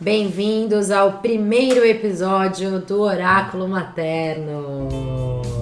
Bem-vindos ao primeiro episódio do Oráculo Materno.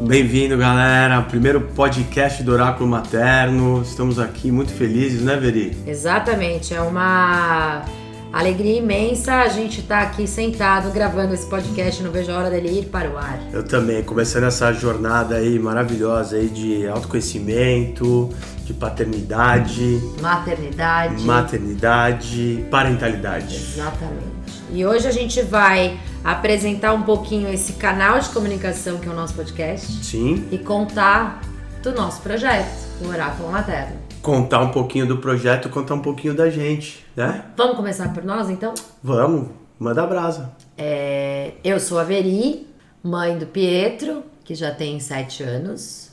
Bem-vindo, galera. Primeiro podcast do Oráculo Materno. Estamos aqui muito felizes, né, Veri? Exatamente, é uma alegria imensa a gente estar aqui sentado gravando esse podcast. Não vejo a hora dele ir para o ar. Eu também, começando essa jornada aí maravilhosa aí de autoconhecimento, de paternidade, Maternidade. maternidade, parentalidade. Exatamente. E hoje a gente vai apresentar um pouquinho esse canal de comunicação que é o nosso podcast Sim, e contar do nosso projeto, o Oráculo Materno. Contar um pouquinho do projeto, contar um pouquinho da gente, né? Vamos começar por nós então? Vamos, manda brasa. É, eu sou a Veri, mãe do Pietro, que já tem sete anos.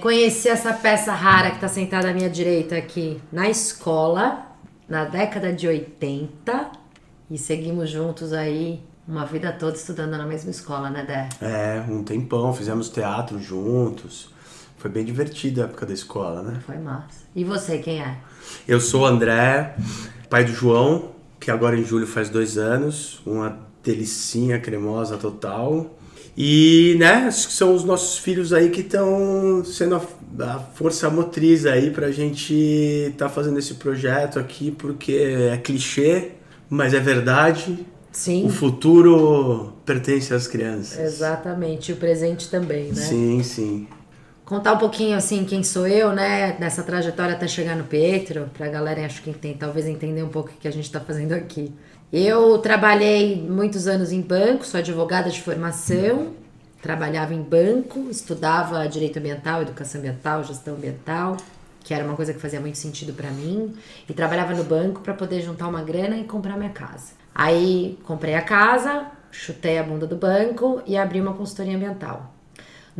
Conheci essa peça rara que está sentada à minha direita aqui na escola, na década de 80. E seguimos juntos aí uma vida toda estudando na mesma escola, né, Dé? É, um tempão, fizemos teatro juntos. Foi bem divertida a época da escola, né? Foi massa. E você, quem é? Eu sou o André, pai do João, que agora em julho faz dois anos, uma delicinha cremosa total. E, né, são os nossos filhos aí que estão sendo a, a força motriz aí pra gente estar fazendo esse projeto aqui, porque é clichê, mas é verdade. Sim. O futuro pertence às crianças. Exatamente. O presente também, né? Sim, sim. Contar um pouquinho assim quem sou eu, né, nessa trajetória até chegar no Pietro, pra galera acho que tem, talvez entender um pouco o que a gente tá fazendo aqui. Eu trabalhei muitos anos em banco, sou advogada de formação, trabalhava em banco, estudava direito ambiental, educação ambiental, gestão ambiental, que era uma coisa que fazia muito sentido pra mim, e trabalhava no banco pra poder juntar uma grana e comprar minha casa. Aí comprei a casa, chutei a bunda do banco e abri uma consultoria ambiental.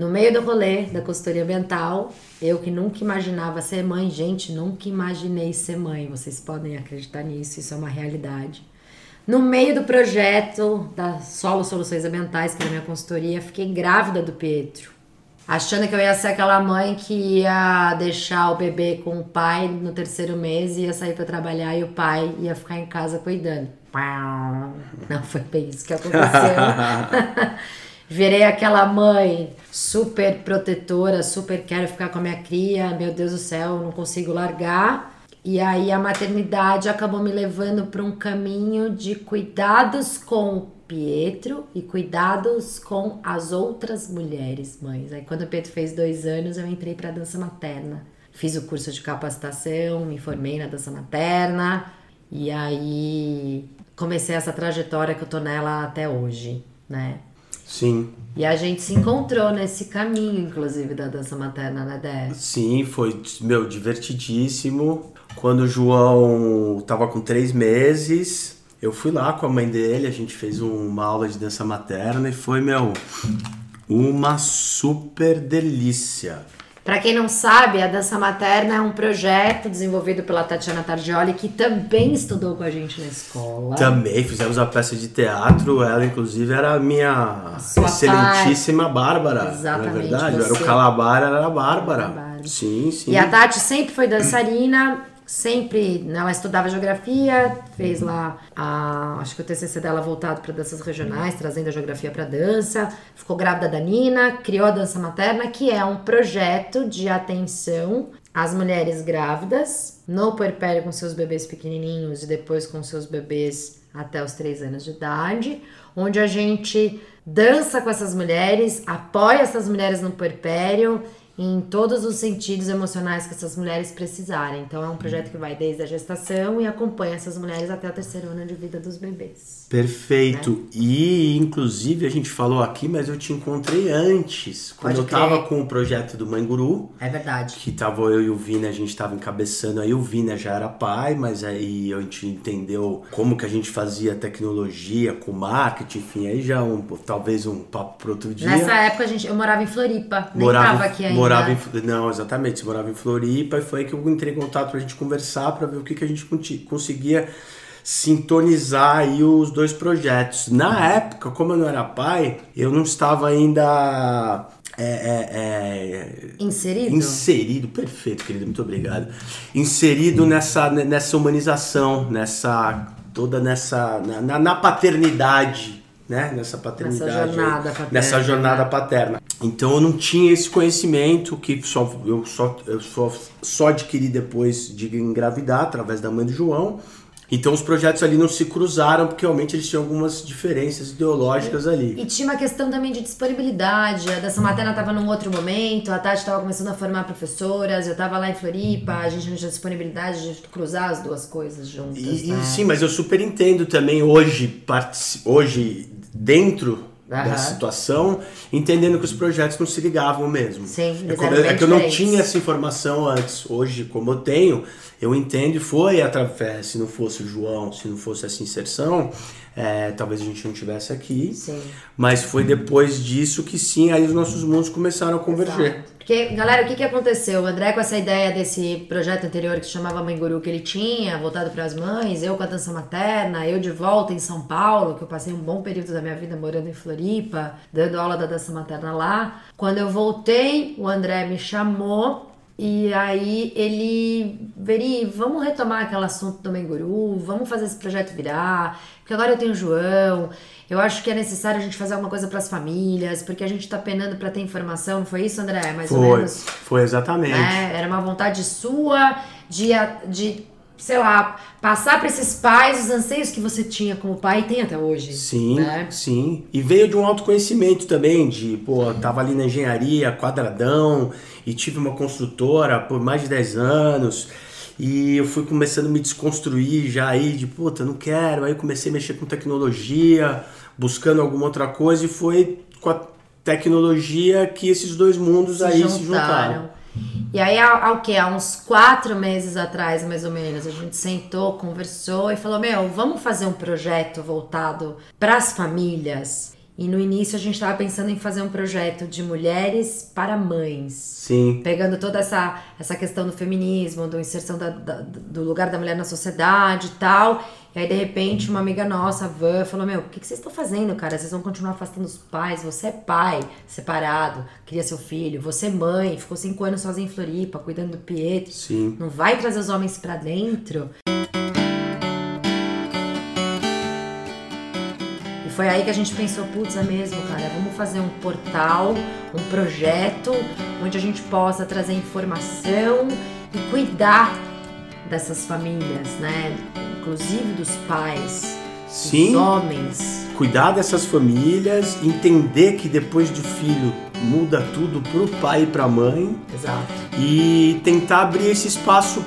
No meio do rolê da consultoria ambiental, eu que nunca imaginava ser mãe, gente, nunca imaginei ser mãe. Vocês podem acreditar nisso, isso é uma realidade. No meio do projeto da Solo Soluções Ambientais, que era a minha consultoria, fiquei grávida do Pietro. Achando que eu ia ser aquela mãe que ia deixar o bebê com o pai no terceiro mês e ia sair para trabalhar e o pai ia ficar em casa cuidando. Não foi bem isso que aconteceu. Virei aquela mãe super protetora, super quero ficar com a minha cria, meu Deus do céu, não consigo largar. E aí a maternidade acabou me levando para um caminho de cuidados com Pietro e cuidados com as outras mulheres mães. Aí quando o Pietro fez dois anos, eu entrei para dança materna. Fiz o curso de capacitação, me formei na dança materna e aí comecei essa trajetória que eu tô nela até hoje, né? Sim. E a gente se encontrou nesse caminho, inclusive, da dança materna, né, Dé? Sim, foi, meu, divertidíssimo. Quando o João tava com três meses, eu fui lá com a mãe dele, a gente fez uma aula de dança materna e foi, meu, uma super delícia. Pra quem não sabe, a dança materna é um projeto desenvolvido pela Tatiana Tardioli, que também estudou com a gente na escola. Também fizemos a peça de teatro, ela inclusive era a minha Sua excelentíssima Bárbara. Exatamente, Não é verdade? Eu era o Calabar, ela era a Bárbara. Bárbara. Sim, sim. E a Tati sempre foi dançarina, sempre, né, ela estudava geografia, fez lá a, acho que o TCC dela voltado para danças regionais, trazendo a geografia para dança, ficou grávida da Nina, criou a dança materna, que é um projeto de atenção às mulheres grávidas no puerpério com seus bebês pequenininhos e depois com seus bebês até os 3 anos de idade, onde a gente dança com essas mulheres, apoia essas mulheres no puerpério em todos os sentidos emocionais que essas mulheres precisarem. Então é um projeto que vai desde a gestação e acompanha essas mulheres até o terceiro ano de vida dos bebês. Perfeito. Né? E inclusive a gente falou aqui, mas eu te encontrei antes, quando Pode eu crer. tava com o projeto do Mãe Guru. É verdade. Que tava eu e o Vina, a gente tava encabeçando, aí o Vina já era pai, mas aí a gente entendeu como que a gente fazia tecnologia com marketing, enfim, aí já um, talvez um papo para outro dia. Nessa época a gente, eu morava em Floripa, nem morava, tava aqui ainda. Morava em, não, exatamente, você morava em Floripa e foi aí que eu entrei em contato pra gente conversar, para ver o que, que a gente conseguia sintonizar aí os dois projetos. Na época, como eu não era pai, eu não estava ainda é, é, é, inserido? Inserido, perfeito, querido, muito obrigado. Inserido nessa, nessa humanização, nessa toda nessa na, na paternidade, né? Nessa paternidade, nessa jornada paterna. Nessa jornada paterna. Então eu não tinha esse conhecimento que só eu só eu só, só adquiri depois de engravidar através da mãe do João então os projetos ali não se cruzaram porque realmente eles tinham algumas diferenças ideológicas ali. E tinha uma questão também de disponibilidade. A dessa materna estava num outro momento, a Tati estava começando a formar professoras, eu estava lá em Floripa, a gente não tinha disponibilidade de cruzar as duas coisas juntas. E, né? Sim, mas eu super entendo também hoje, hoje dentro Uhum. da situação, entendendo que os projetos não se ligavam mesmo. Sim, é, é que eu não tinha essa informação antes. Hoje, como eu tenho, eu entendo e foi através, se não fosse o João, se não fosse essa inserção, é, talvez a gente não tivesse aqui. Sim. Mas foi depois disso que sim, aí os nossos mundos começaram a converger. Exato. Galera, o que, que aconteceu? O André, com essa ideia desse projeto anterior que se chamava Mãe Guru, que ele tinha, voltado para as mães, eu com a dança materna, eu de volta em São Paulo, que eu passei um bom período da minha vida morando em Floripa, dando aula da dança materna lá. Quando eu voltei, o André me chamou e aí ele, Veri, vamos retomar aquele assunto do Menguru, vamos fazer esse projeto virar, porque agora eu tenho o João, eu acho que é necessário a gente fazer alguma coisa para as famílias, porque a gente tá penando para ter informação, não foi isso, André? Mais foi, ou menos. Foi exatamente. Né? Era uma vontade sua de, de sei lá, passar para esses pais os anseios que você tinha como pai e tem até hoje. Sim, né? sim. E veio de um autoconhecimento também, de, pô, tava ali na engenharia, quadradão, e tive uma construtora por mais de 10 anos. E eu fui começando a me desconstruir já aí, de puta, não quero. Aí comecei a mexer com tecnologia, buscando alguma outra coisa, e foi com a tecnologia que esses dois mundos se aí juntaram. se juntaram. E aí, há, o que? Há uns quatro meses atrás, mais ou menos, a gente sentou, conversou e falou: Meu, vamos fazer um projeto voltado para as famílias. E no início a gente estava pensando em fazer um projeto de mulheres para mães. Sim. Pegando toda essa, essa questão do feminismo, da inserção da, da, do lugar da mulher na sociedade e tal. E aí, de repente, uma amiga nossa, a Van, falou: Meu, o que, que vocês estão fazendo, cara? Vocês vão continuar afastando os pais. Você é pai, separado, cria seu filho. Você é mãe, ficou cinco anos sozinha em Floripa, cuidando do Pietro. Sim. Não vai trazer os homens para dentro. foi aí que a gente pensou, putz, é mesmo, cara, vamos fazer um portal, um projeto onde a gente possa trazer informação e cuidar dessas famílias, né? Inclusive dos pais, Sim, dos homens. Cuidar dessas famílias, entender que depois do filho muda tudo pro pai e pra mãe. Exato. E tentar abrir esse espaço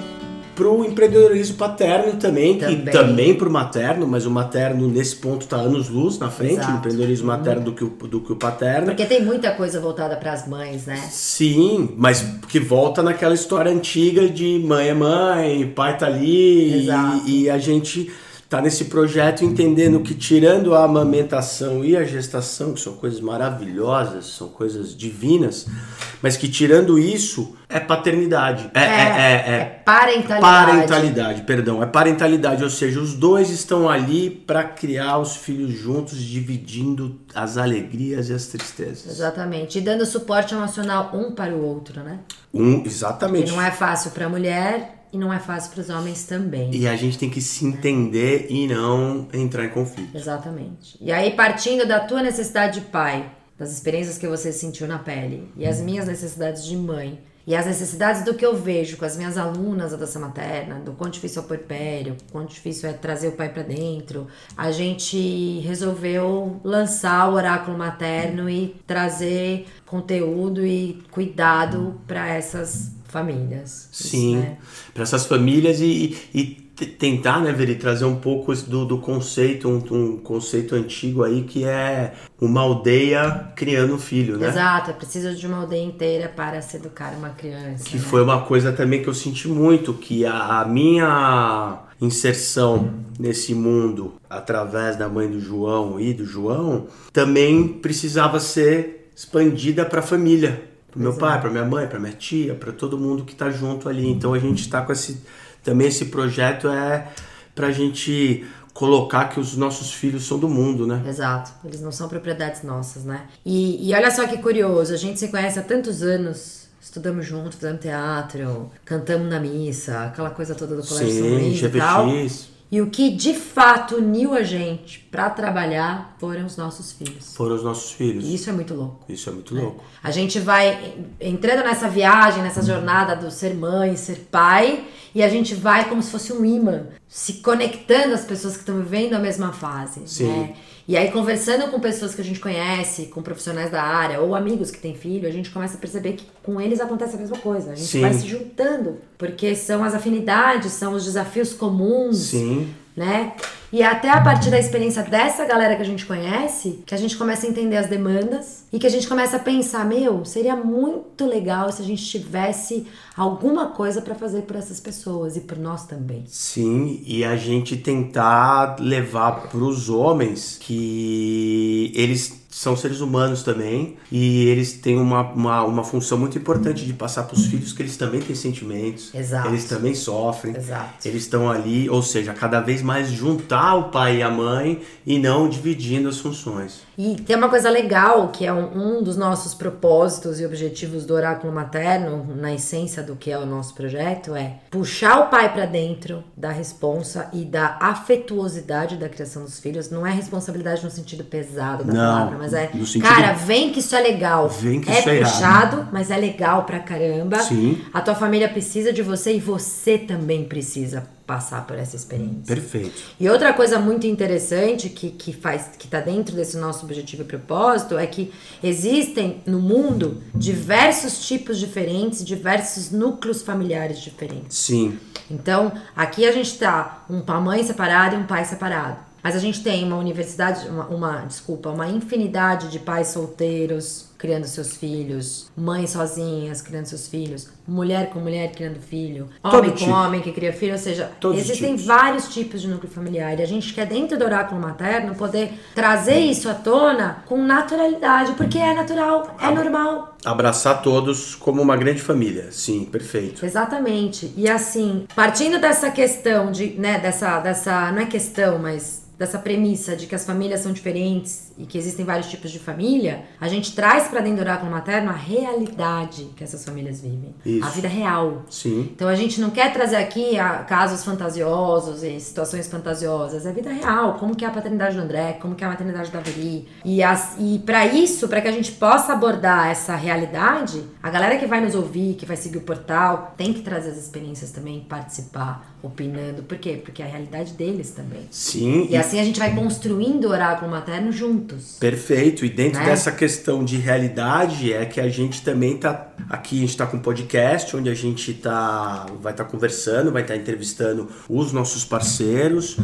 pro empreendedorismo paterno também, também. que também pro materno, mas o materno nesse ponto tá anos luz na frente, Exato. o empreendedorismo materno do que o, do que o paterno. Porque tem muita coisa voltada para as mães, né? Sim, mas que volta naquela história antiga de mãe é mãe, pai tá ali e, e a gente tá nesse projeto entendendo que tirando a amamentação e a gestação, que são coisas maravilhosas, são coisas divinas, mas que tirando isso é paternidade. É, é, é, é, é parentalidade. Parentalidade, perdão. É parentalidade, ou seja, os dois estão ali para criar os filhos juntos, dividindo as alegrias e as tristezas. Exatamente. E dando suporte emocional um para o outro, né? Um, exatamente. Que não é fácil para a mulher e não é fácil para os homens também. E a gente tem que se entender e não entrar em conflito. Exatamente. E aí, partindo da tua necessidade de pai, das experiências que você sentiu na pele e as minhas necessidades de mãe, e as necessidades do que eu vejo com as minhas alunas da dança materna, do quão difícil é o puerpério, quão difícil é trazer o pai para dentro, a gente resolveu lançar o oráculo materno e trazer conteúdo e cuidado para essas famílias. Sim, né? para essas famílias e, e tentar, né, Veri, trazer um pouco do, do conceito, um, um, conceito antigo aí que é uma aldeia criando um filho, né? Exato, é preciso de uma aldeia inteira para se educar uma criança. Que né? foi uma coisa também que eu senti muito, que a, a minha inserção nesse mundo através da mãe do João e do João também precisava ser expandida para a família, para meu pai, para minha mãe, para minha tia, para todo mundo que está junto ali. Então a gente está com esse também esse projeto é para a gente colocar que os nossos filhos são do mundo, né? Exato, eles não são propriedades nossas, né? E, e olha só que curioso, a gente se conhece há tantos anos, estudamos juntos, fizemos teatro, cantamos na missa, aquela coisa toda do colégio Sim, São Luís e tal. E o que de fato uniu a gente para trabalhar foram os nossos filhos. Foram os nossos filhos. E isso é muito louco. Isso é muito louco. É. A gente vai entrando nessa viagem, nessa jornada do ser mãe, ser pai, e a gente vai como se fosse um imã, se conectando às pessoas que estão vivendo a mesma fase. Sim. Né? E aí, conversando com pessoas que a gente conhece, com profissionais da área ou amigos que têm filho, a gente começa a perceber que com eles acontece a mesma coisa. A gente Sim. vai se juntando, porque são as afinidades, são os desafios comuns. Sim. Né? E é até a partir da experiência dessa galera que a gente conhece, que a gente começa a entender as demandas e que a gente começa a pensar, meu, seria muito legal se a gente tivesse alguma coisa para fazer por essas pessoas e por nós também. Sim, e a gente tentar levar para os homens que eles são seres humanos também e eles têm uma, uma, uma função muito importante de passar para os filhos que eles também têm sentimentos, Exato. eles também sofrem, Exato. eles estão ali, ou seja, cada vez mais juntar o pai e a mãe e não dividindo as funções. E tem uma coisa legal que é um, um dos nossos propósitos e objetivos do oráculo materno, na essência do que é o nosso projeto, é puxar o pai para dentro da responsa e da afetuosidade da criação dos filhos. Não é responsabilidade no sentido pesado da não. palavra, mas é, cara, vem que isso é legal. Vem que é isso é puxado, mas é legal pra caramba. Sim. A tua família precisa de você e você também precisa passar por essa experiência. Perfeito. E outra coisa muito interessante que, que faz que está dentro desse nosso objetivo e propósito é que existem no mundo diversos tipos diferentes, diversos núcleos familiares diferentes. Sim. Então, aqui a gente está uma mãe separada e um pai separado. Mas a gente tem uma universidade, uma, uma, desculpa, uma infinidade de pais solteiros criando seus filhos, mães sozinhas criando seus filhos, mulher com mulher criando filho, homem Todo com tipo. homem que cria filho, ou seja, Todos existem tipos. vários tipos de núcleo familiar. E a gente quer dentro do oráculo materno poder trazer isso à tona com naturalidade, porque é natural, é normal. Abraçar todos como uma grande família, sim, perfeito. Exatamente. E assim, partindo dessa questão de, né, dessa, dessa, não é questão, mas dessa premissa de que as famílias são diferentes e que existem vários tipos de família, a gente traz para dentro do oráculo materno a realidade que essas famílias vivem. Isso. A vida real. Sim. Então a gente não quer trazer aqui casos fantasiosos e situações fantasiosas. É a vida real. Como que é a paternidade do André, como que é a maternidade da Veri. E, e para isso, para que a gente possa abordar essa realidade, a galera que vai nos ouvir, que vai seguir o portal, tem que trazer as experiências também, participar, opinando. Por quê? Porque é a realidade deles também. Sim. E, e assim a gente vai construindo o oráculo materno junto juntos. Perfeito. E dentro né? dessa questão de realidade é que a gente também tá aqui, a gente tá com um podcast onde a gente tá vai estar tá conversando, vai estar tá entrevistando os nossos parceiros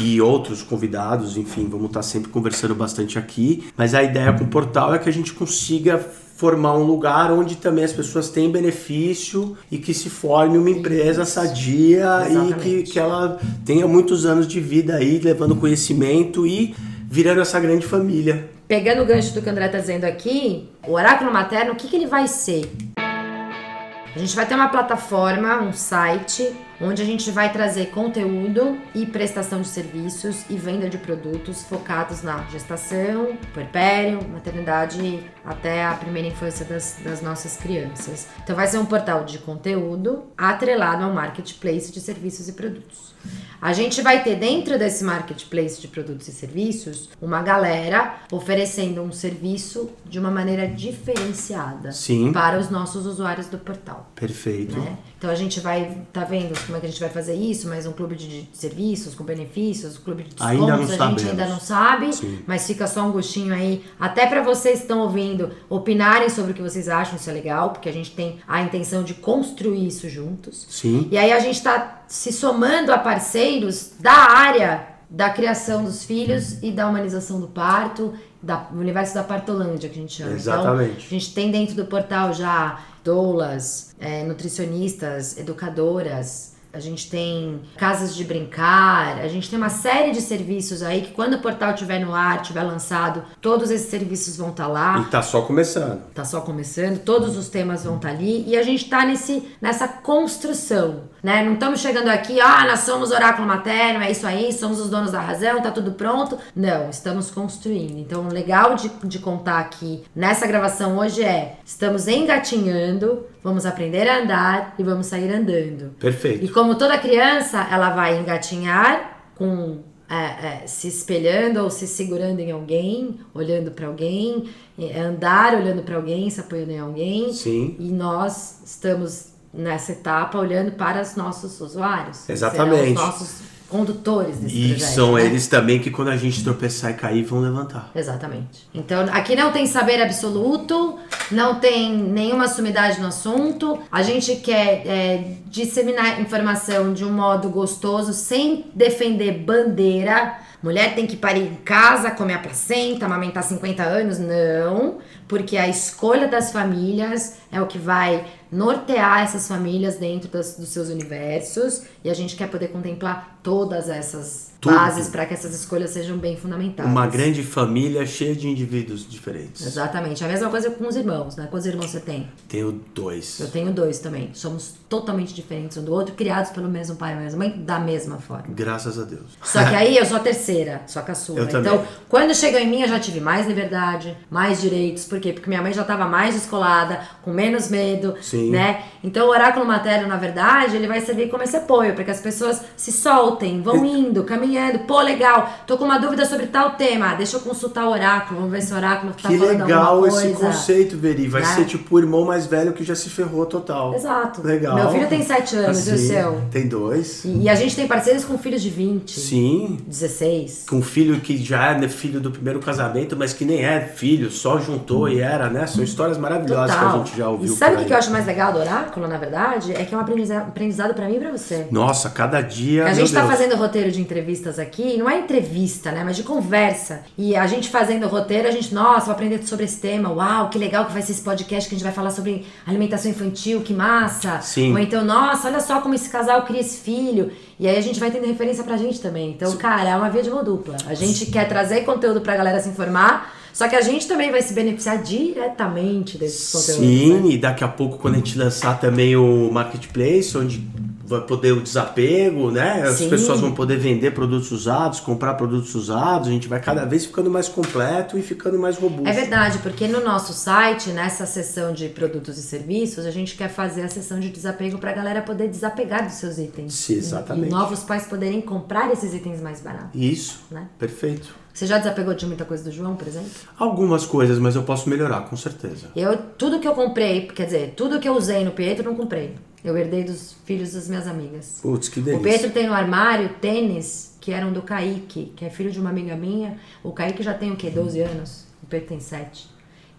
e outros convidados, enfim, vamos estar tá sempre conversando bastante aqui. Mas a ideia com o portal é que a gente consiga formar um lugar onde também as pessoas têm benefício e que se forme uma empresa sadia Exatamente. e que, que ela tenha muitos anos de vida aí, levando conhecimento e virando essa grande família. Pegando o gancho do que o André está dizendo aqui, o oráculo materno, o que, que ele vai ser? A gente vai ter uma plataforma, um site, onde a gente vai trazer conteúdo e prestação de serviços e venda de produtos focados na gestação, puerpério, maternidade até a primeira infância das, das nossas crianças. Então vai ser um portal de conteúdo atrelado ao marketplace de serviços e produtos. A gente vai ter dentro desse marketplace de produtos e serviços uma galera oferecendo um serviço de uma maneira diferenciada Sim. para os nossos usuários do portal. Perfeito. Né? Então a gente vai, tá vendo como é que a gente vai fazer isso, mas um clube de serviços com benefícios, um clube de descontos, Ainda não a gente sabemos. ainda não sabe, Sim. mas fica só um gostinho aí, até para vocês que estão ouvindo, opinarem sobre o que vocês acham, isso é legal, porque a gente tem a intenção de construir isso juntos. Sim. E aí a gente está se somando a parceiros da área da criação dos filhos e da humanização do parto, da, o universo da partolândia que a gente chama. Exatamente. Então, a gente tem dentro do portal já doulas, é, nutricionistas, educadoras. A gente tem casas de brincar, a gente tem uma série de serviços aí que quando o portal estiver no ar, estiver lançado, todos esses serviços vão estar lá E tá só começando. tá só começando, todos os temas vão estar ali e a gente tá nesse, nessa construção, né? Não estamos chegando aqui, ah, nós somos oráculo materno, é isso aí, somos os donos da razão, tá tudo pronto. Não, estamos construindo. Então, o legal de, de contar aqui nessa gravação hoje é: estamos engatinhando, vamos aprender a andar e vamos sair andando. Perfeito. E como toda criança, ela vai engatinhar com é, é, se espelhando ou se segurando em alguém, olhando para alguém, é, andar olhando para alguém, se apoiando em alguém. Sim. E nós estamos nessa etapa olhando para os nossos usuários. Exatamente. os nossos condutores desse E projeto. são né? eles também que quando a gente tropeçar e cair vão levantar. Exatamente. Então, aqui não tem saber absoluto, não tem nenhuma sumidade no assunto. A gente quer é, disseminar informação de um modo gostoso, sem defender bandeira. Mulher tem que parir em casa, comer a placenta, amamentar 50 anos. Não, porque a escolha das famílias é o que vai nortear essas famílias dentro das- dos seus universos. E a gente quer poder contemplar todas essas Tudo. bases para que essas escolhas sejam bem fundamentadas. Uma grande família cheia de indivíduos diferentes. Exatamente. A mesma coisa com os irmãos, né? Quantos irmãos você tem? Tenho dois. Eu tenho dois também. Somos totalmente diferentes um do outro, criados pelo mesmo pai e mesma mãe, da mesma forma. Graças a Deus. Só que aí eu sou a terceira, sou a caçula. Eu também. então, quando chegou em mim, eu já tive mais liberdade, mais direitos. Por quê? Porque minha mãe já estava mais descolada, com menos medo, Sim. né? Então, o oráculo materno, na verdade, ele vai servir como esse apoio, para que as pessoas se soltem, vão indo, caminhando. Pô, legal, tô com uma dúvida sobre tal tema. Deixa eu consultar o oráculo, vamos ver se o oráculo tá que falando legal esse conceito, Veri. Vai Né? ser tipo o irmão mais velho que já se ferrou total. Exato. Legal. Meu filho tem 7 anos, e o Assim, seu? Tem dois. E, e a gente tem parceiros com filhos de 20, Sim. 16. Com um filho que já é né, filho do primeiro casamento, mas que nem é filho, só juntou e era, né? São histórias maravilhosas que a gente já ouviu. E sabe o que eu acho mais legal do oráculo, na verdade? É que é um aprendiza- aprendizado pra mim e pra você. Nossa, cada dia. A gente tá Deus. fazendo roteiro de entrevistas aqui, não é entrevista, né? Mas de conversa. E a gente fazendo o roteiro, a gente, nossa, vou aprender sobre esse tema. Uau, que legal que vai ser esse podcast que a gente vai falar sobre alimentação infantil, que massa. Sim. Ou então, nossa, olha só como esse casal cria esse filho. E aí a gente vai tendo referência pra gente também. Então, cara, é uma via de mão dupla. A gente quer trazer conteúdo pra galera se informar, só que a gente também vai se beneficiar diretamente desses conteúdos. né? Sim, e daqui a pouco, quando a gente lançar também o marketplace, onde vai poder o desapego, né? As Sim. pessoas vão poder vender produtos usados, comprar produtos usados, a gente vai cada vez ficando mais completo e ficando mais robusto. É verdade, porque no nosso site, nessa seção de produtos e serviços, a gente quer fazer a seção de desapego para a galera poder desapegar dos seus itens. Sim, exatamente. E novos pais poderem comprar esses itens mais baratos. Isso, Né? perfeito. Você já desapegou de muita coisa do João, por exemplo? Algumas coisas, mas eu posso melhorar, com certeza. Eu, tudo que eu comprei, quer dizer, tudo que eu usei no Pietro, eu não comprei. Eu herdei dos filhos das minhas amigas. Putz, que O delícia. Pedro tem no armário tênis que eram do Kaique, que é filho de uma amiga minha. O Kaique já tem o quê? 12 anos. O Pedro tem 7.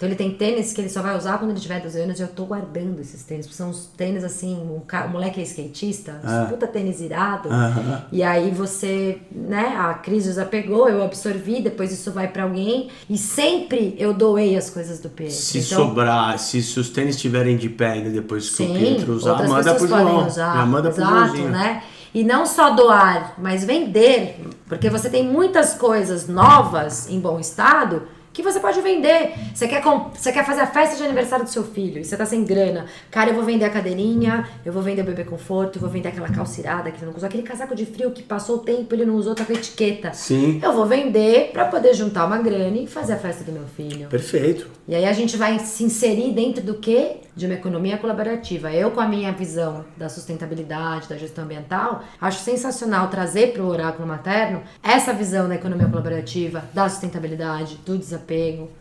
Então ele tem tênis que ele só vai usar quando ele tiver 12 anos e eu tô guardando esses tênis. Porque são uns tênis assim, o, ca- o moleque é skatista, Ah. puta tênis irado. Aham. E aí você, né, a crise desapegou, eu absorvi, depois isso vai pra alguém. E sempre eu doei as coisas do Pedro. Se então, sobrar, se, se os tênis estiverem de pé ainda depois que o Sim, Pietro usar, outras manda pro João. usar. Já manda pro Exato, Joãozinho. né? E não só doar, mas vender, porque você tem muitas coisas novas em bom estado que você pode vender. Você quer, você quer fazer a festa de aniversário do seu filho e você tá sem grana. Cara, eu vou vender a cadeirinha, eu vou vender o bebê conforto, eu vou vender aquela calcirada que ele não usou, aquele casaco de frio que passou o tempo ele não usou, tá com etiqueta. Sim. Eu vou vender para poder juntar uma grana e fazer a festa do meu filho. Perfeito. E aí a gente vai se inserir dentro do quê? De uma economia colaborativa. Eu, com a minha visão da sustentabilidade, da gestão ambiental, acho sensacional trazer para o oráculo materno essa visão da economia colaborativa, da sustentabilidade, do desapego.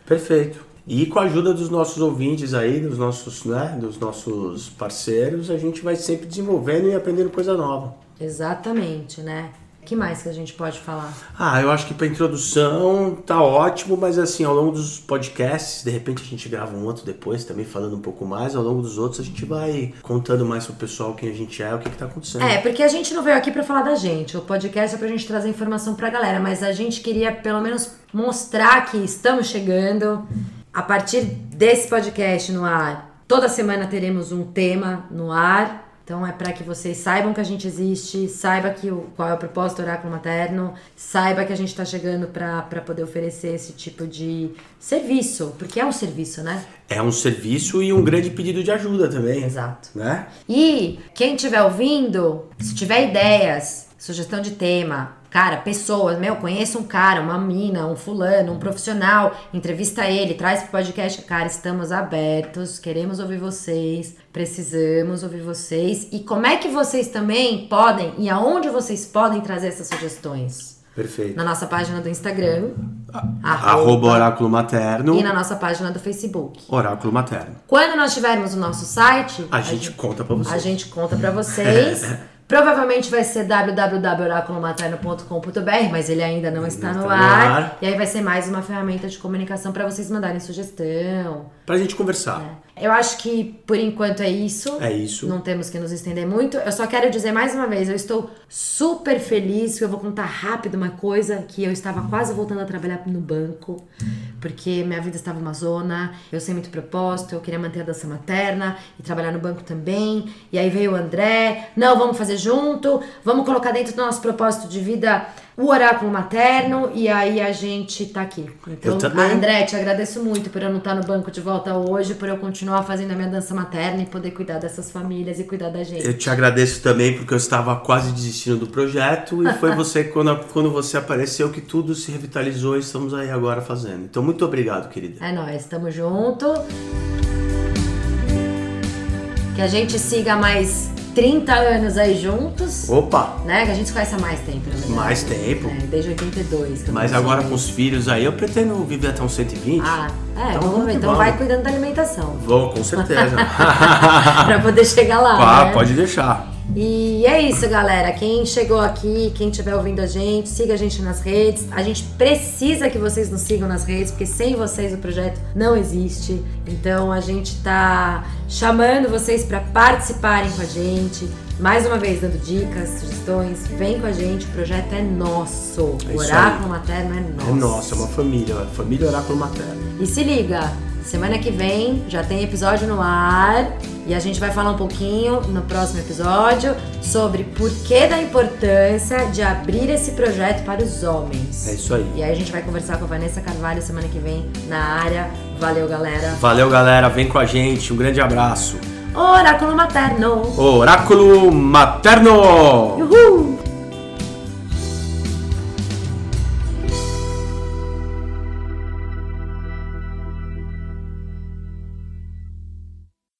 Perfeito. E com a ajuda dos nossos ouvintes aí, dos nossos, né, dos nossos parceiros, a gente vai sempre desenvolvendo e aprendendo coisa nova. Exatamente, né? que mais que a gente pode falar? Ah, eu acho que para introdução tá ótimo, mas assim, ao longo dos podcasts, de repente a gente grava um outro depois também falando um pouco mais, ao longo dos outros a gente vai contando mais pro pessoal quem a gente é, o que que tá acontecendo. É, porque a gente não veio aqui para falar da gente. O podcast é pra gente trazer informação pra galera, mas a gente queria pelo menos mostrar que estamos chegando. A partir desse podcast no ar, toda semana teremos um tema no ar então é para que vocês saibam que a gente existe, saiba que o, qual é o propósito do oráculo materno, saiba que a gente está chegando para poder oferecer esse tipo de serviço, porque é um serviço, né? É um serviço e um grande pedido de ajuda também. Exato. Né? E quem estiver ouvindo, se tiver ideias, sugestão de tema, Cara, pessoas, meu, conheço um cara, uma mina, um fulano, um profissional, entrevista ele, traz pro podcast. Cara, estamos abertos, queremos ouvir vocês, precisamos ouvir vocês. E como é que vocês também podem e aonde vocês podem trazer essas sugestões? Perfeito. Na nossa página do Instagram, arroba, arroba Oráculo Materno. E na nossa página do Facebook. Oráculo Materno. Quando nós tivermos o nosso site, a, a gente, gente, conta pra vocês. A gente conta pra vocês. Provavelmente vai ser www.oraculomaterno.com.br, mas ele ainda não está, no, ar. no, ar. E aí vai ser mais uma ferramenta de comunicação para vocês mandarem sugestão. Pra gente conversar. É. Eu acho que por enquanto é isso. É isso. Não temos que nos estender muito. Eu só quero dizer mais uma vez, eu estou super feliz, eu vou contar rápido uma coisa que eu estava quase voltando a trabalhar no banco, porque minha vida estava uma zona, eu sei muito propósito, eu queria manter a dança materna e trabalhar no banco também. E aí veio o André, não, vamos fazer junto, vamos colocar dentro do nosso propósito de vida o oráculo materno e aí a gente tá aqui. Então, André, te agradeço muito por eu não estar no banco de volta hoje, por eu continuar fazendo a minha dança materna e poder cuidar dessas famílias e cuidar da gente. Eu te agradeço também porque eu estava quase desistindo do projeto e foi você quando, quando você apareceu que tudo se revitalizou e estamos aí agora fazendo. Então, muito obrigado, querida. É nóis, estamos junto. Que a gente siga mais 30 anos aí juntos. Opa! Né? Que a gente se conhece há mais tempo, né? Mais tempo. É, desde 82. Mas agora com os filhos aí, eu pretendo viver até uns 120. Ah, é, então, vamos ver. Então vamos. vai cuidando da alimentação. Vou, com certeza. pra poder chegar lá. Ah, né? pode deixar. E é isso, galera. Quem chegou aqui, quem estiver ouvindo a gente, siga a gente nas redes. A gente precisa que vocês nos sigam nas redes, porque sem vocês o projeto não existe. Então a gente tá chamando vocês para participarem com a gente. Mais uma vez, dando dicas, sugestões. Vem com a gente, o projeto é nosso. É o Oráculo Materno é nosso. É nosso, é uma família, família Oráculo Materno. E se liga, semana que vem já tem episódio no ar. E a gente vai falar um pouquinho no próximo episódio sobre por que da importância de abrir esse projeto para os homens. É isso aí. E aí a gente vai conversar com a Vanessa Carvalho semana que vem na área. Valeu, galera. Valeu, galera. Vem com a gente. Um grande abraço. Oráculo Materno. Oráculo Materno. Uhul.